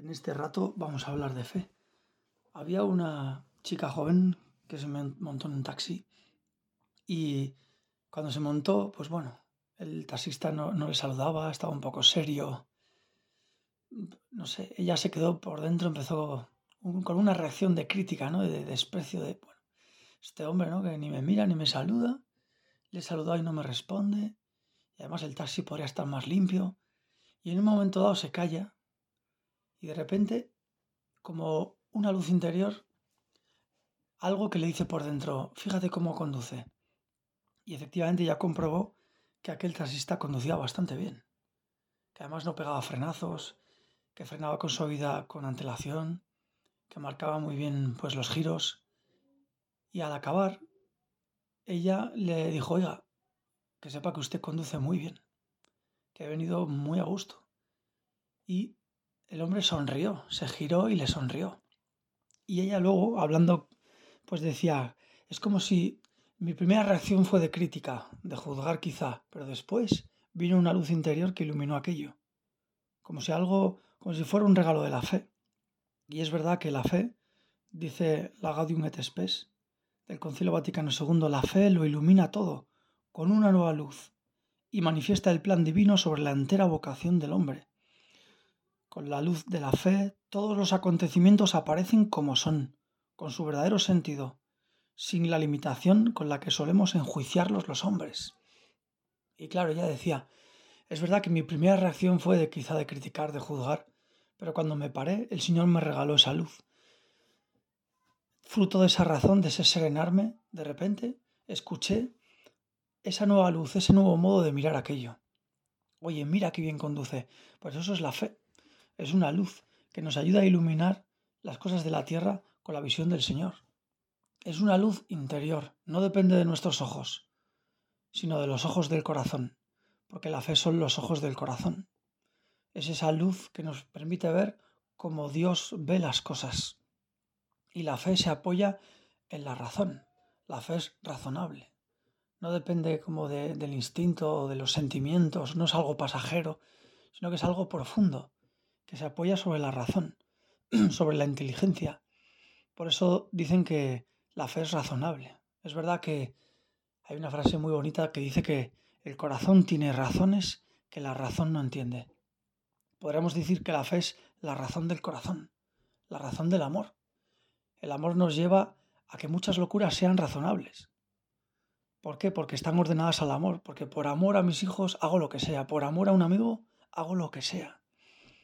En este rato vamos a hablar de fe. Había una chica joven que se montó en un taxi y cuando se montó, pues bueno, el taxista no, le saludaba, estaba un poco serio. No sé, ella se quedó por dentro, empezó con una reacción de crítica, ¿no? De, desprecio de, este hombre, ¿no? Que ni me mira ni me saluda, le saludó y no me responde, y además el taxi podría estar más limpio. Y en un momento dado se calla y de repente, como una luz interior, algo que le dice por dentro, fíjate cómo conduce. Y efectivamente ya comprobó que aquel taxista conducía bastante bien, que además no pegaba frenazos, que frenaba con suavidad, con antelación, que marcaba muy bien pues los giros. Y al acabar, ella le dijo, oiga, que sepa que usted conduce muy bien, que ha venido muy a gusto. Y el hombre sonrió, se giró y le sonrió. Y ella luego, hablando, pues decía, es como si mi primera reacción fue de crítica, de juzgar quizá, pero después vino una luz interior que iluminó aquello, como si algo, como si fuera un regalo de la fe. Y es verdad que la fe, dice la Gaudium et Spes del Concilio Vaticano II, la fe lo ilumina todo con una nueva luz y manifiesta el plan divino sobre la entera vocación del hombre con la luz de la fe, todos los acontecimientos aparecen como son, con su verdadero sentido, sin la limitación con la que solemos enjuiciarlos los hombres. Y claro, ella decía, es verdad que mi primera reacción fue de quizá de criticar, de juzgar, pero cuando me paré, el Señor me regaló esa luz. Fruto de esa razón, de ese serenarme, de repente, escuché esa nueva luz, ese nuevo modo de mirar aquello. Oye, mira qué bien conduce. Pues eso es la fe es una luz que nos ayuda a iluminar las cosas de la tierra con la visión del Señor. Es una luz interior, no depende de nuestros ojos, sino de los ojos del corazón, porque la fe son los ojos del corazón. Es esa luz que nos permite ver cómo Dios ve las cosas. Y la fe se apoya en la razón. La fe es razonable. No depende como del instinto o de los sentimientos, no es algo pasajero, sino que es algo profundo que se apoya sobre la razón, sobre la inteligencia. Por eso dicen que la fe es razonable. Es verdad que hay una frase muy bonita que dice que el corazón tiene razones que la razón no entiende. Podríamos decir que la fe es la razón del corazón, la razón del amor. El amor nos lleva a que muchas locuras sean razonables. ¿Por qué? Porque están ordenadas al amor, porque por amor a mis hijos hago lo que sea, por amor a un amigo hago lo que sea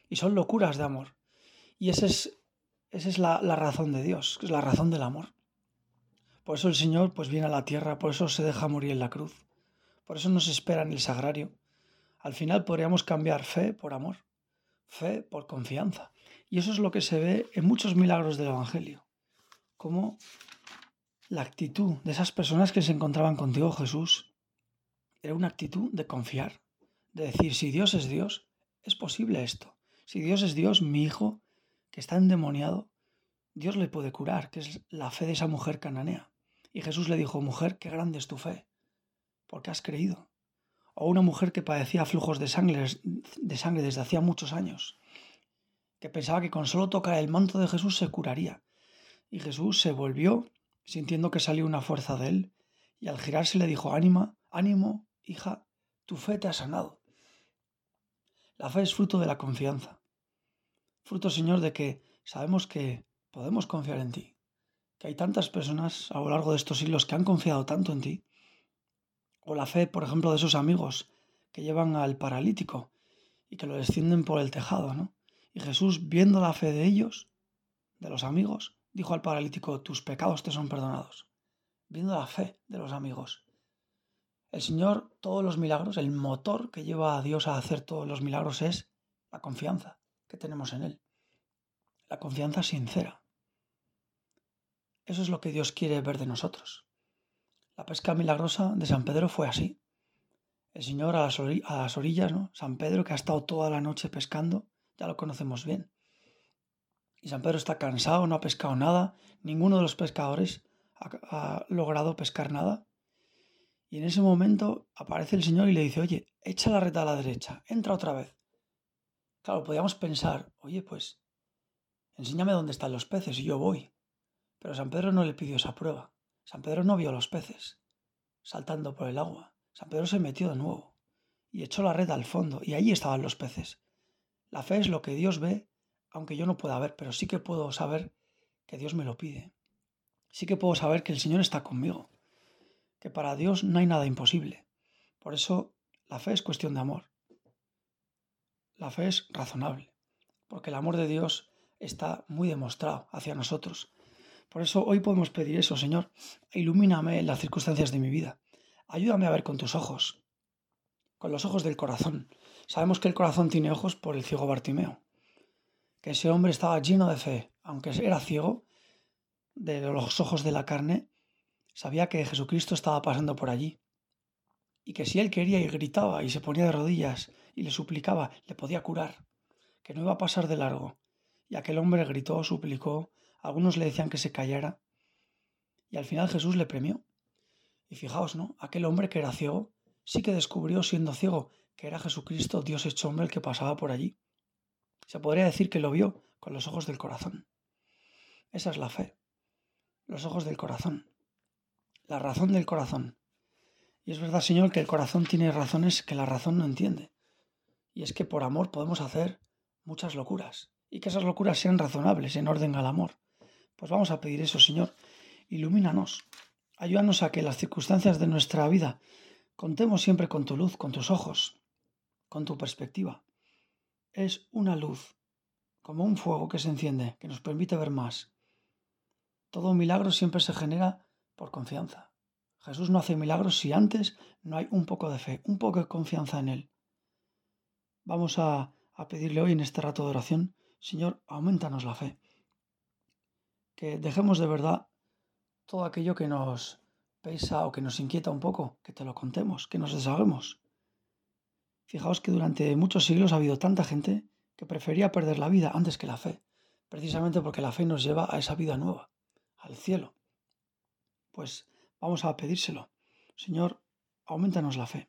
y son locuras de amor. Y esa es, es la, razón de Dios, es la razón del amor. Por eso el Señor pues viene a la tierra, por eso se deja morir en la cruz, por eso nos espera en el sagrario. Al final podríamos cambiar fe por amor, fe por confianza. Y eso es lo que se ve en muchos milagros del Evangelio, como la actitud de esas personas que se encontraban contigo, Jesús, era una actitud de confiar, de decir, si Dios es Dios, es posible esto. Si Dios es Dios, mi hijo, que está endemoniado, Dios le puede curar, que es la fe de esa mujer cananea. Y Jesús le dijo, mujer, qué grande es tu fe, porque has creído. O una mujer que padecía flujos de sangre, de sangre desde hacía muchos años, que pensaba que con solo tocar el manto de Jesús se curaría. Y Jesús se volvió, sintiendo que salió una fuerza de él, y al girarse le dijo, ánima, ánimo, hija, tu fe te ha sanado. La fe es fruto de la confianza. Fruto, Señor, de que sabemos que podemos confiar en ti. Que hay tantas personas a lo largo de estos siglos que han confiado tanto en ti. O la fe, por ejemplo, de esos amigos que llevan al paralítico y que lo descienden por el tejado, ¿no? Y Jesús, viendo la fe de ellos, de los amigos, dijo al paralítico, tus pecados te son perdonados. Viendo la fe de los amigos. El Señor, todos los milagros, el motor que lleva a Dios a hacer todos los milagros es la confianza que tenemos en Él. La confianza sincera. Eso es lo que Dios quiere ver de nosotros. La pesca milagrosa de San Pedro fue así. El Señor a las, orillas, ¿no? San Pedro que ha estado toda la noche pescando, ya lo conocemos bien. Y San Pedro está cansado, no ha pescado nada, ninguno de los pescadores ha logrado pescar nada. Y en ese momento aparece el Señor y le dice, oye, echa la red a la derecha, entra otra vez. Claro, podíamos pensar, oye, pues enséñame dónde están los peces y yo voy. Pero San Pedro no le pidió esa prueba. San Pedro no vio los peces saltando por el agua. San Pedro se metió de nuevo y echó la red al fondo y allí estaban los peces. La fe es lo que Dios ve, aunque yo no pueda ver, pero sí que puedo saber que Dios me lo pide. Sí que puedo saber que el Señor está conmigo, que para Dios no hay nada imposible. Por eso la fe es cuestión de amor. La fe es razonable, porque el amor de Dios está muy demostrado hacia nosotros. Por eso hoy podemos pedir eso, Señor, ilumíname en las circunstancias de mi vida. Ayúdame a ver con tus ojos, con los ojos del corazón. Sabemos que el corazón tiene ojos por el ciego Bartimeo, que ese hombre estaba lleno de fe, aunque era ciego, de los ojos de la carne, sabía que Jesucristo estaba pasando por allí y que si él quería y gritaba y se ponía de rodillas y le suplicaba, le podía curar, que no iba a pasar de largo. Y aquel hombre gritó, suplicó, algunos le decían que se callara. Y al final Jesús le premió. Y fijaos, ¿no? Aquel hombre que era ciego, sí que descubrió siendo ciego que era Jesucristo, Dios hecho hombre, el que pasaba por allí. Se podría decir que lo vio con los ojos del corazón. Esa es la fe. Los ojos del corazón. La razón del corazón. Y es verdad, Señor, que el corazón tiene razones que la razón no entiende. Y es que por amor podemos hacer muchas locuras. Y que esas locuras sean razonables en orden al amor. Pues vamos a pedir eso, Señor. Ilumínanos. Ayúdanos a que las circunstancias de nuestra vida contemos siempre con tu luz, con tus ojos, con tu perspectiva. Es una luz, como un fuego que se enciende, que nos permite ver más. Todo milagro siempre se genera por confianza. Jesús no hace milagros si antes no hay un poco de fe, un poco de confianza en Él. Vamos a, a pedirle hoy en este rato de oración, Señor, aumentanos la fe que dejemos de verdad todo aquello que nos pesa o que nos inquieta un poco, que te lo contemos, que nos deshaguemos. Fijaos que durante muchos siglos ha habido tanta gente que prefería perder la vida antes que la fe, precisamente porque la fe nos lleva a esa vida nueva, al cielo. Pues vamos a pedírselo. Señor, aumentanos la fe.